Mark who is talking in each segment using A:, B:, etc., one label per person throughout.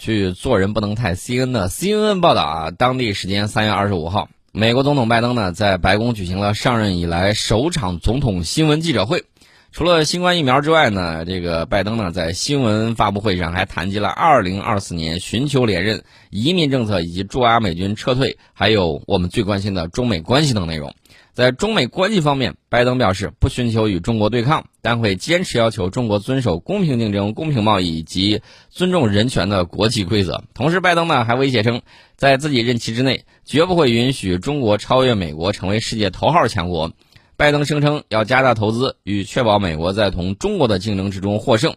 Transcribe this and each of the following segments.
A: 去做人不能太 C N 的 C N N 报道啊，当地时间三月二十五号，美国总统拜登呢在白宫举行了上任以来首场总统新闻记者会。除了新冠疫苗之外呢，这个拜登呢在新闻发布会上还谈及了二零二四年寻求连任、移民政策以及驻阿美军撤退，还有我们最关心的中美关系等内容。在中美关系方面，拜登表示不寻求与中国对抗，但会坚持要求中国遵守公平竞争、公平贸易以及尊重人权的国际规则。同时，拜登呢还威胁称，在自己任期之内，绝不会允许中国超越美国，成为世界头号强国。拜登声称要加大投资，以确保美国在同中国的竞争之中获胜。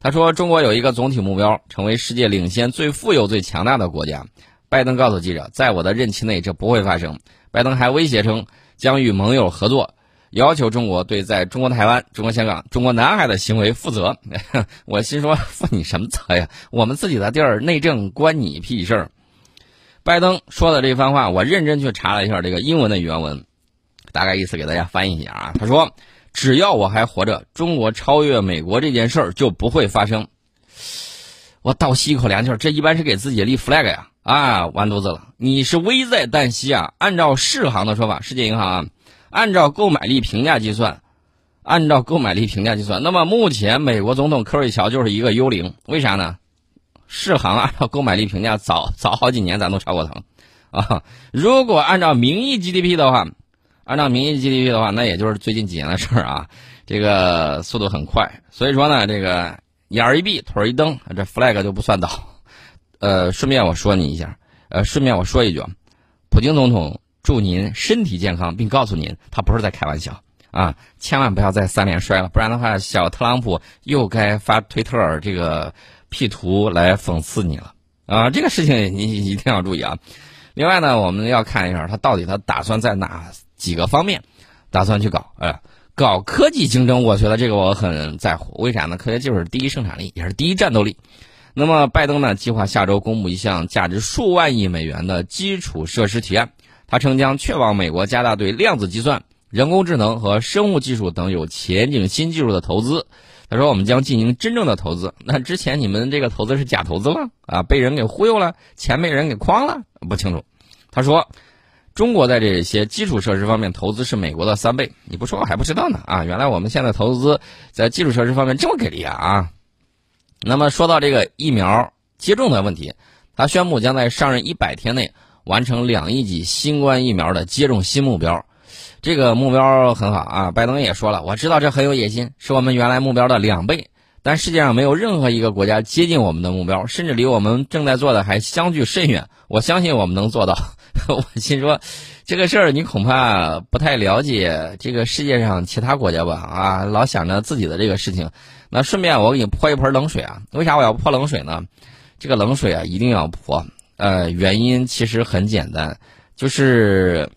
A: 他说：“中国有一个总体目标，成为世界领先、最富有、最强大的国家。”拜登告诉记者：“在我的任期内，这不会发生。”拜登还威胁称将与盟友合作，要求中国对在中国台湾、中国香港、中国南海的行为负责。我心说：“负你什么责呀？我们自己的地儿，内政关你屁事儿。”拜登说的这番话，我认真去查了一下这个英文的原文。大概意思给大家翻译一下啊，他说：“只要我还活着，中国超越美国这件事儿就不会发生。”我倒吸一口凉气儿，这一般是给自己立 flag 呀啊，完犊子了！你是危在旦夕啊！按照世行的说法，世界银行啊，按照购买力评价计算，按照购买力评价计算，那么目前美国总统科瑞乔就是一个幽灵，为啥呢？世行按照购买力评价早早好几年咱都超过他了啊！如果按照名义 GDP 的话。按照名义 GDP 的话，那也就是最近几年的事儿啊，这个速度很快。所以说呢，这个眼儿一闭，腿儿一蹬，这 flag 就不算倒。呃，顺便我说你一下，呃，顺便我说一句，普京总统祝您身体健康，并告诉您他不是在开玩笑啊，千万不要再三连摔了，不然的话，小特朗普又该发推特儿这个 P 图来讽刺你了啊。这个事情你一定要注意啊。另外呢，我们要看一下他到底他打算在哪。几个方面，打算去搞，呃，搞科技竞争，我觉得这个我很在乎。为啥呢？科学技术是第一生产力，也是第一战斗力。那么，拜登呢，计划下周公布一项价值数万亿美元的基础设施提案。他称将确保美国加大对量子计算、人工智能和生物技术等有前景新技术的投资。他说：“我们将进行真正的投资。那之前你们这个投资是假投资了啊？被人给忽悠了，钱被人给诓了？不清楚。”他说。中国在这些基础设施方面投资是美国的三倍，你不说我还不知道呢啊！原来我们现在投资在基础设施方面这么给力啊！那么说到这个疫苗接种的问题，他宣布将在上任一百天内完成两亿剂新冠疫苗的接种新目标，这个目标很好啊！拜登也说了，我知道这很有野心，是我们原来目标的两倍，但世界上没有任何一个国家接近我们的目标，甚至离我们正在做的还相距甚远。我相信我们能做到。我心说，这个事儿你恐怕不太了解这个世界上其他国家吧？啊，老想着自己的这个事情。那顺便我给你泼一盆冷水啊！为啥我要泼冷水呢？这个冷水啊一定要泼。呃，原因其实很简单，就是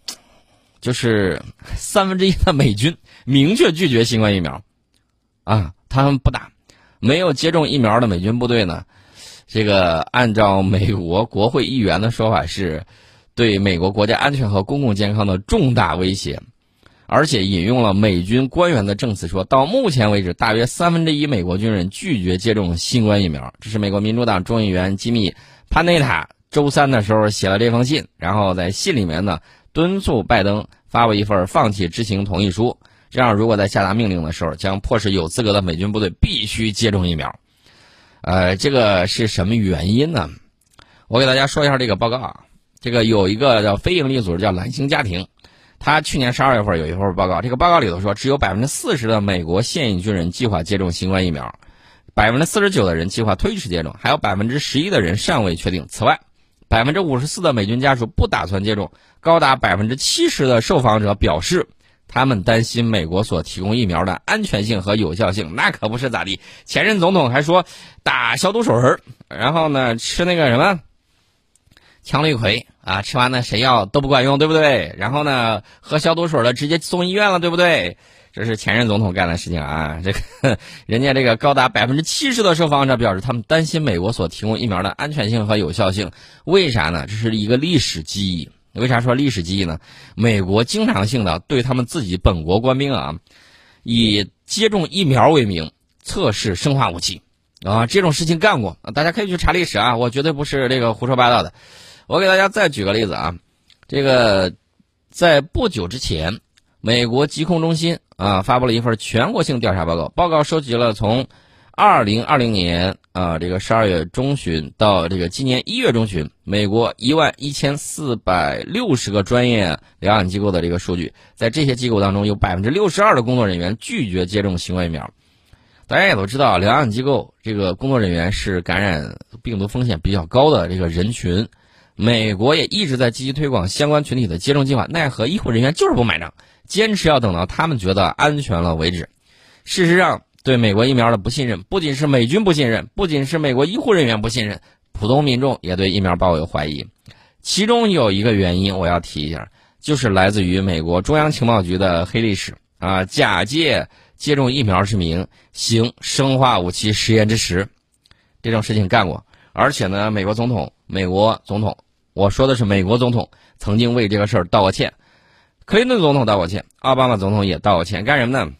A: 就是三分之一的美军明确拒绝新冠疫苗，啊，他们不打。没有接种疫苗的美军部队呢，这个按照美国国会议员的说法是。对美国国家安全和公共健康的重大威胁，而且引用了美军官员的证词，说到目前为止，大约三分之一美国军人拒绝接种新冠疫苗。这是美国民主党众议员吉米·潘内塔周三的时候写了这封信，然后在信里面呢敦促拜登发布一份放弃执行同意书，这样如果在下达命令的时候，将迫使有资格的美军部队必须接种疫苗。呃，这个是什么原因呢？我给大家说一下这个报告啊。这个有一个叫非营利组织叫蓝星家庭，他去年十二月份有一份报告，这个报告里头说，只有百分之四十的美国现役军人计划接种新冠疫苗，百分之四十九的人计划推迟接种，还有百分之十一的人尚未确定。此外，百分之五十四的美军家属不打算接种，高达百分之七十的受访者表示，他们担心美国所提供疫苗的安全性和有效性。那可不是咋地，前任总统还说打消毒水儿，然后呢吃那个什么。羟氯喹啊，吃完呢谁药都不管用，对不对？然后呢，喝消毒水的直接送医院了，对不对？这是前任总统干的事情啊！这个 人家这个高达百分之七十的受访者表示，他们担心美国所提供疫苗的安全性和有效性。为啥呢？这是一个历史记忆。为啥说历史记忆呢？美国经常性的对他们自己本国官兵啊，以接种疫苗为名测试生化武器啊，这种事情干过，大家可以去查历史啊，我绝对不是这个胡说八道的。我给大家再举个例子啊，这个在不久之前，美国疾控中心啊发布了一份全国性调查报告，报告收集了从二零二零年啊这个十二月中旬到这个今年一月中旬，美国一万一千四百六十个专业疗养机构的这个数据，在这些机构当中，有百分之六十二的工作人员拒绝接种新冠疫苗。大家也都知道，疗养机构这个工作人员是感染病毒风险比较高的这个人群。美国也一直在积极推广相关群体的接种计划，奈何医护人员就是不买账，坚持要等到他们觉得安全了为止。事实上，对美国疫苗的不信任，不仅是美军不信任，不仅是美国医护人员不信任，普通民众也对疫苗抱有怀疑。其中有一个原因，我要提一下，就是来自于美国中央情报局的黑历史啊，假借。接种疫苗之名行生化武器实验之实，这种事情干过。而且呢，美国总统，美国总统，我说的是美国总统，曾经为这个事儿道过歉。克林顿总统道过歉，奥巴马总统也道过歉。干什么呢？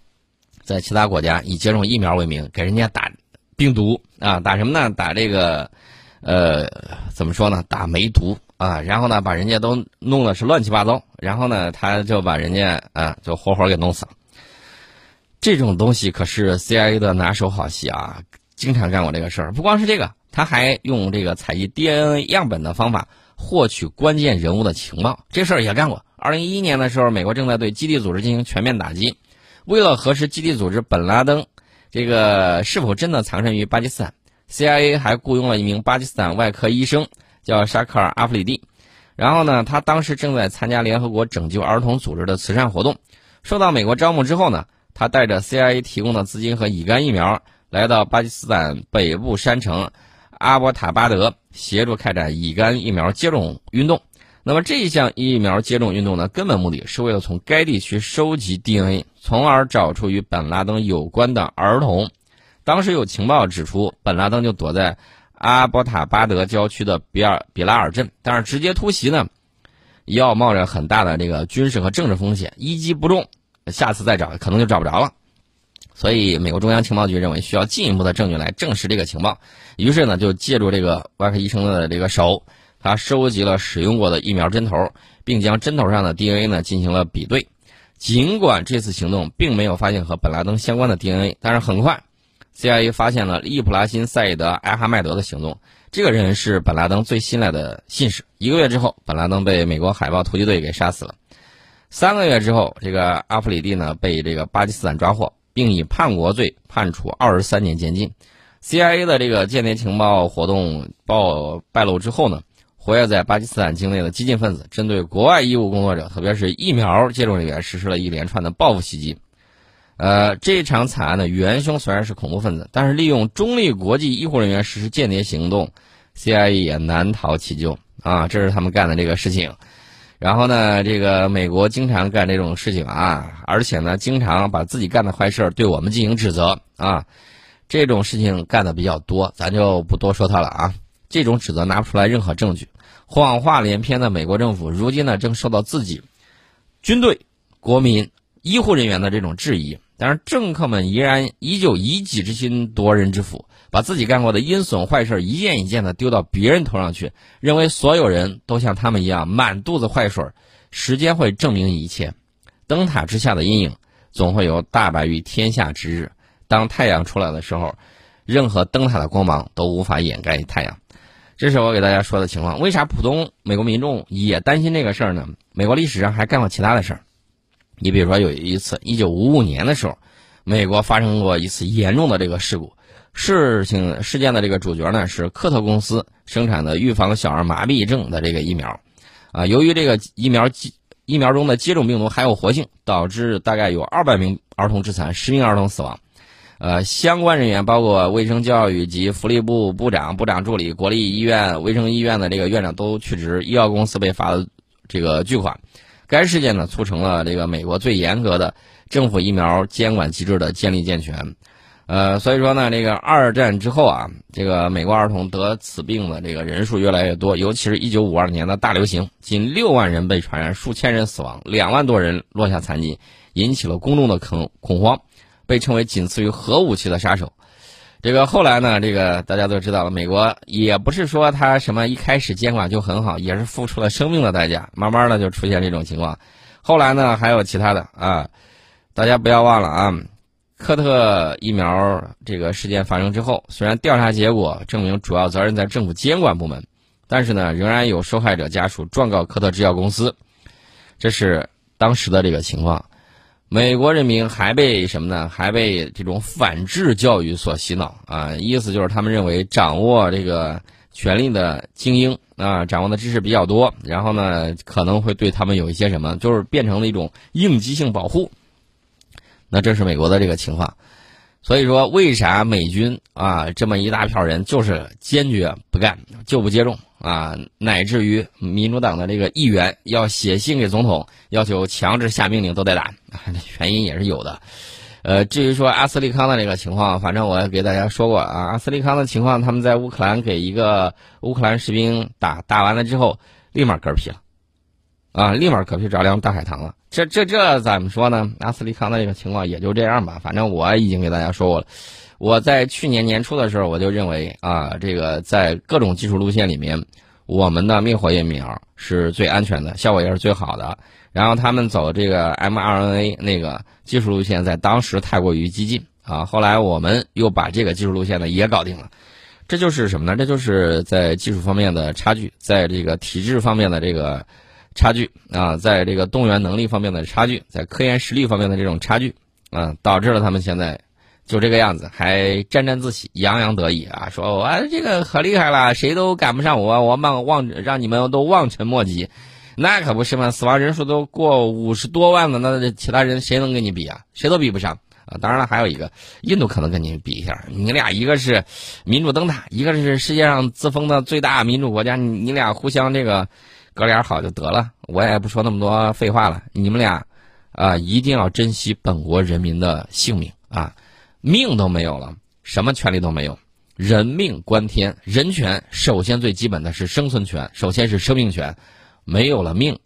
A: 在其他国家以接种疫苗为名给人家打病毒啊，打什么呢？打这个，呃，怎么说呢？打梅毒啊，然后呢，把人家都弄的是乱七八糟，然后呢，他就把人家啊，就活活给弄死了。这种东西可是 CIA 的拿手好戏啊，经常干过这个事儿。不光是这个，他还用这个采集 DNA 样本的方法获取关键人物的情报，这事儿也干过。二零一一年的时候，美国正在对基地组织进行全面打击，为了核实基地组织本拉登这个是否真的藏身于巴基斯坦，CIA 还雇佣了一名巴基斯坦外科医生，叫沙克尔·阿弗里蒂。然后呢，他当时正在参加联合国拯救儿童组织的慈善活动，受到美国招募之后呢。他带着 CIA 提供的资金和乙肝疫苗，来到巴基斯坦北部山城阿伯塔巴德，协助开展乙肝疫苗接种运动。那么这一项疫苗接种运动呢，根本目的是为了从该地区收集 DNA，从而找出与本拉登有关的儿童。当时有情报指出，本拉登就躲在阿伯塔巴德郊区的比尔比拉尔镇，但是直接突袭呢，要冒着很大的这个军事和政治风险，一击不中。下次再找可能就找不着了，所以美国中央情报局认为需要进一步的证据来证实这个情报，于是呢就借助这个外科医生的这个手，他收集了使用过的疫苗针头，并将针头上的 DNA 呢进行了比对。尽管这次行动并没有发现和本拉登相关的 DNA，但是很快，CIA 发现了利普拉辛·赛义德·艾哈迈德的行动。这个人是本拉登最信赖的信使。一个月之后，本拉登被美国海豹突击队给杀死了。三个月之后，这个阿弗里蒂呢被这个巴基斯坦抓获，并以叛国罪判处二十三年监禁。CIA 的这个间谍情报活动暴败露之后呢，活跃在巴基斯坦境内的激进分子针对国外医务工作者，特别是疫苗接种人员，实施了一连串的报复袭击。呃，这场惨案的元凶虽然是恐怖分子，但是利用中立国际医护人员实施间谍行动，CIA 也难逃其咎啊！这是他们干的这个事情。然后呢，这个美国经常干这种事情啊，而且呢，经常把自己干的坏事对我们进行指责啊，这种事情干的比较多，咱就不多说他了啊。这种指责拿不出来任何证据，谎话连篇的美国政府，如今呢正受到自己军队、国民、医护人员的这种质疑，但是政客们依然依旧以己之心夺人之腹。把自己干过的阴损坏事一件一件的丢到别人头上去，认为所有人都像他们一样满肚子坏水时间会证明一切。灯塔之下的阴影，总会有大白于天下之日。当太阳出来的时候，任何灯塔的光芒都无法掩盖太阳。这是我给大家说的情况。为啥普通美国民众也担心这个事儿呢？美国历史上还干过其他的事儿。你比如说有一次，一九五五年的时候，美国发生过一次严重的这个事故。事情事件的这个主角呢是科特公司生产的预防小儿麻痹症的这个疫苗，啊，由于这个疫苗疫苗中的接种病毒含有活性，导致大概有二百名儿童致残，十名儿童死亡。呃，相关人员包括卫生教育及福利部部长、部长助理、国立医院卫生医院的这个院长都去职，医药公司被罚了这个巨款。该事件呢促成了这个美国最严格的政府疫苗监管机制的建立健全。呃，所以说呢，这个二战之后啊，这个美国儿童得此病的这个人数越来越多，尤其是一九五二年的大流行，近六万人被传染，数千人死亡，两万多人落下残疾，引起了公众的恐恐慌，被称为仅次于核武器的杀手。这个后来呢，这个大家都知道了，美国也不是说他什么一开始监管就很好，也是付出了生命的代价，慢慢的就出现这种情况。后来呢，还有其他的啊，大家不要忘了啊，科特疫苗这个事件发生之后，虽然调查结果证明主要责任在政府监管部门，但是呢，仍然有受害者家属状告科特制药公司，这是当时的这个情况。美国人民还被什么呢？还被这种反制教育所洗脑啊！意思就是他们认为掌握这个权力的精英啊，掌握的知识比较多，然后呢，可能会对他们有一些什么，就是变成了一种应激性保护。那这是美国的这个情况。所以说，为啥美军啊这么一大票人就是坚决不干，就不接种？啊，乃至于民主党的这个议员要写信给总统，要求强制下命令都得打，原因也是有的。呃，至于说阿斯利康的这个情况，反正我给大家说过啊，阿斯利康的情况，他们在乌克兰给一个乌克兰士兵打，打完了之后立马嗝屁了，啊，立马嗝屁着凉大海棠了。这这这怎么说呢？阿斯利康的这个情况也就这样吧，反正我已经给大家说过了。我在去年年初的时候，我就认为啊，这个在各种技术路线里面，我们的灭活疫苗是最安全的，效果也是最好的。然后他们走这个 mRNA 那个技术路线，在当时太过于激进啊。后来我们又把这个技术路线呢也搞定了。这就是什么呢？这就是在技术方面的差距，在这个体制方面的这个差距啊，在这个动员能力方面的差距，在科研实力方面的这种差距啊，导致了他们现在。就这个样子，还沾沾自喜、洋洋得意啊！说我这个可厉害了，谁都赶不上我，我望望让你们都望尘莫及。那可不是嘛，死亡人数都过五十多万了，那其他人谁能跟你比啊？谁都比不上啊！当然了，还有一个，印度可能跟你比一下。你俩一个是民主灯塔，一个是世界上自封的最大民主国家，你俩互相这个哥俩好就得了。我也不说那么多废话了，你们俩啊，一定要珍惜本国人民的性命啊！命都没有了，什么权利都没有。人命关天，人权首先最基本的是生存权，首先是生命权。没有了命，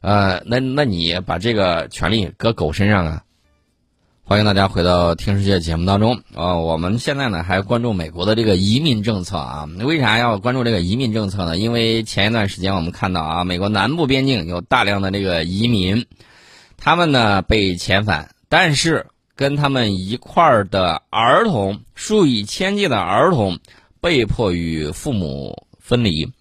A: 呃，那那你把这个权利搁狗身上啊？欢迎大家回到听世界节目当中啊！我们现在呢还关注美国的这个移民政策啊？为啥要关注这个移民政策呢？因为前一段时间我们看到啊，美国南部边境有大量的这个移民，他们呢被遣返，但是。跟他们一块儿的儿童，数以千计的儿童，被迫与父母分离。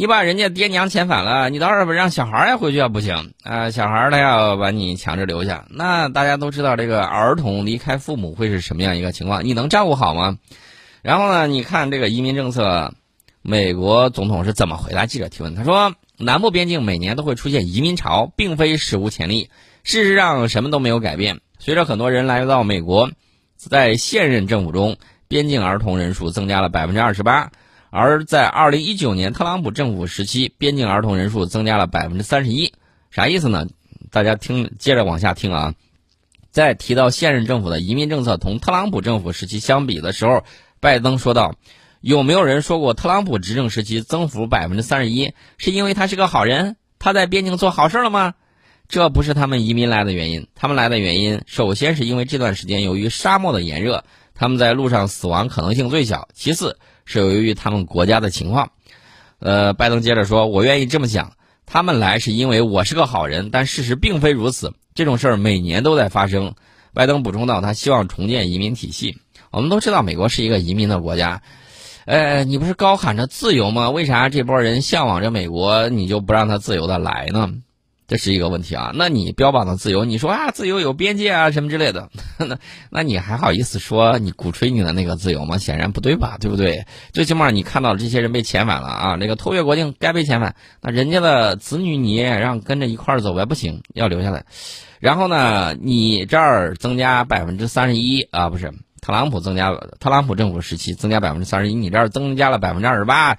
A: 你把人家爹娘遣返了，你倒是让小孩儿也回去不行啊！小孩儿他要把你强制留下，那大家都知道这个儿童离开父母会是什么样一个情况？你能照顾好吗？然后呢？你看这个移民政策，美国总统是怎么回答记者提问？他说：“南部边境每年都会出现移民潮，并非史无前例。事实上，什么都没有改变。”随着很多人来到美国，在现任政府中，边境儿童人数增加了百分之二十八；而在二零一九年特朗普政府时期，边境儿童人数增加了百分之三十一。啥意思呢？大家听，接着往下听啊。在提到现任政府的移民政策同特朗普政府时期相比的时候，拜登说道：“有没有人说过特朗普执政时期增幅百分之三十一是因为他是个好人？他在边境做好事了吗？”这不是他们移民来的原因，他们来的原因首先是因为这段时间由于沙漠的炎热，他们在路上死亡可能性最小；其次是由于他们国家的情况。呃，拜登接着说：“我愿意这么讲，他们来是因为我是个好人，但事实并非如此。这种事儿每年都在发生。”拜登补充道：“他希望重建移民体系。我们都知道，美国是一个移民的国家。呃，你不是高喊着自由吗？为啥这波人向往着美国，你就不让他自由的来呢？”这是一个问题啊，那你标榜的自由，你说啊自由有边界啊什么之类的，那那你还好意思说你鼓吹你的那个自由吗？显然不对吧，对不对？最起码你看到这些人被遣返了啊，那个偷越国境该被遣返，那人家的子女你也让跟着一块儿走呗，不行，要留下来。然后呢，你这儿增加百分之三十一啊，不是特朗普增加，特朗普政府时期增加百分之三十一，你这儿增加了百分之二十八。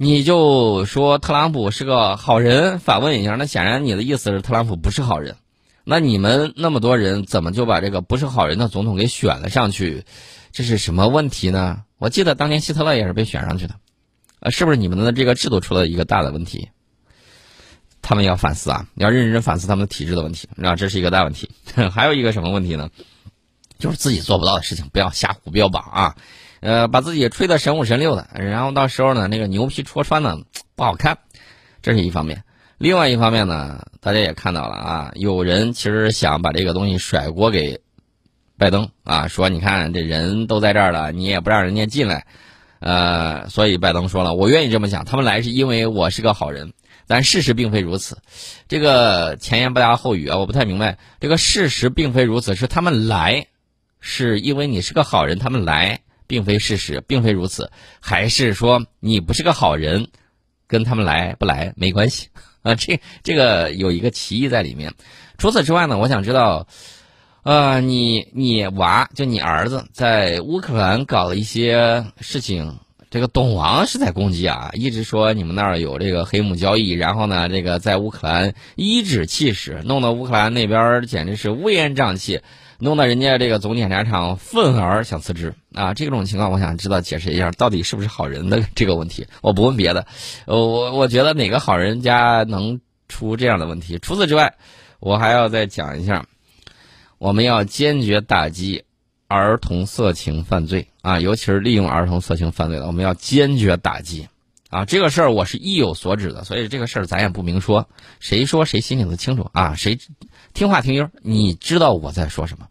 A: 你就说特朗普是个好人，反问一下，那显然你的意思是特朗普不是好人。那你们那么多人怎么就把这个不是好人的总统给选了上去？这是什么问题呢？我记得当年希特勒也是被选上去的，呃，是不是你们的这个制度出了一个大的问题？他们要反思啊，要认真反思他们的体制的问题，那这是一个大问题。还有一个什么问题呢？就是自己做不到的事情，不要瞎胡标榜啊。呃，把自己吹得神五神六的，然后到时候呢，那个牛皮戳穿呢 不好看，这是一方面。另外一方面呢，大家也看到了啊，有人其实想把这个东西甩锅给拜登啊，说你看这人都在这儿了，你也不让人家进来，呃，所以拜登说了，我愿意这么讲，他们来是因为我是个好人，但事实并非如此。这个前言不搭后语啊，我不太明白，这个事实并非如此，是他们来是因为你是个好人，他们来。并非事实，并非如此，还是说你不是个好人，跟他们来不来没关系 啊？这这个有一个歧义在里面。除此之外呢，我想知道，呃，你你娃就你儿子在乌克兰搞了一些事情，这个董王是在攻击啊，一直说你们那儿有这个黑幕交易，然后呢，这个在乌克兰颐指气使，弄得乌克兰那边简直是乌烟瘴气。弄得人家这个总检察长愤而想辞职啊！这种情况，我想知道解释一下，到底是不是好人的 这个问题？我不问别的，我我觉得哪个好人家能出这样的问题？除此之外，我还要再讲一下，我们要坚决打击儿童色情犯罪啊，尤其是利用儿童色情犯罪的，我们要坚决打击啊！这个事儿我是意有所指的，所以这个事儿咱也不明说，谁说谁心里头清楚啊？谁？听话听音，你知道我在说什么？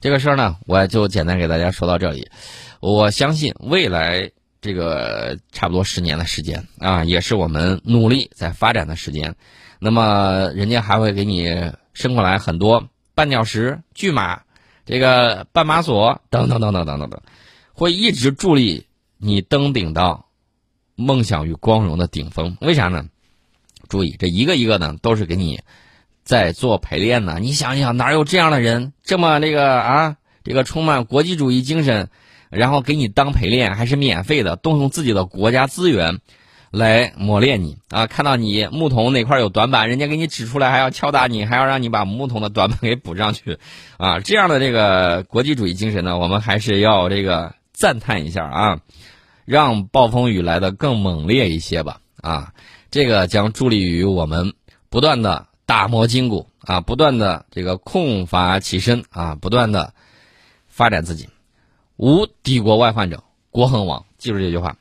A: 这个事儿呢，我就简单给大家说到这里。我相信未来这个差不多十年的时间啊，也是我们努力在发展的时间。那么，人家还会给你伸过来很多绊脚石、巨马、这个绊马索等等等等等等等，会一直助力你登顶到梦想与光荣的顶峰。为啥呢？注意，这一个一个呢，都是给你。在做陪练呢，你想想哪有这样的人这么那个啊？这个充满国际主义精神，然后给你当陪练还是免费的，动用自己的国家资源来磨练你啊！看到你木桶哪块有短板，人家给你指出来，还要敲打你，还要让你把木桶的短板 给补上去啊！这样的这个国际主义精神呢，我们还是要这个赞叹一下啊，让暴风雨来的更猛烈一些吧啊！这个将助力于我们不断的。打磨筋骨啊，不断的这个控伐其身啊，不断的发展自己，无敌国外患者，国恒亡。记住这句话。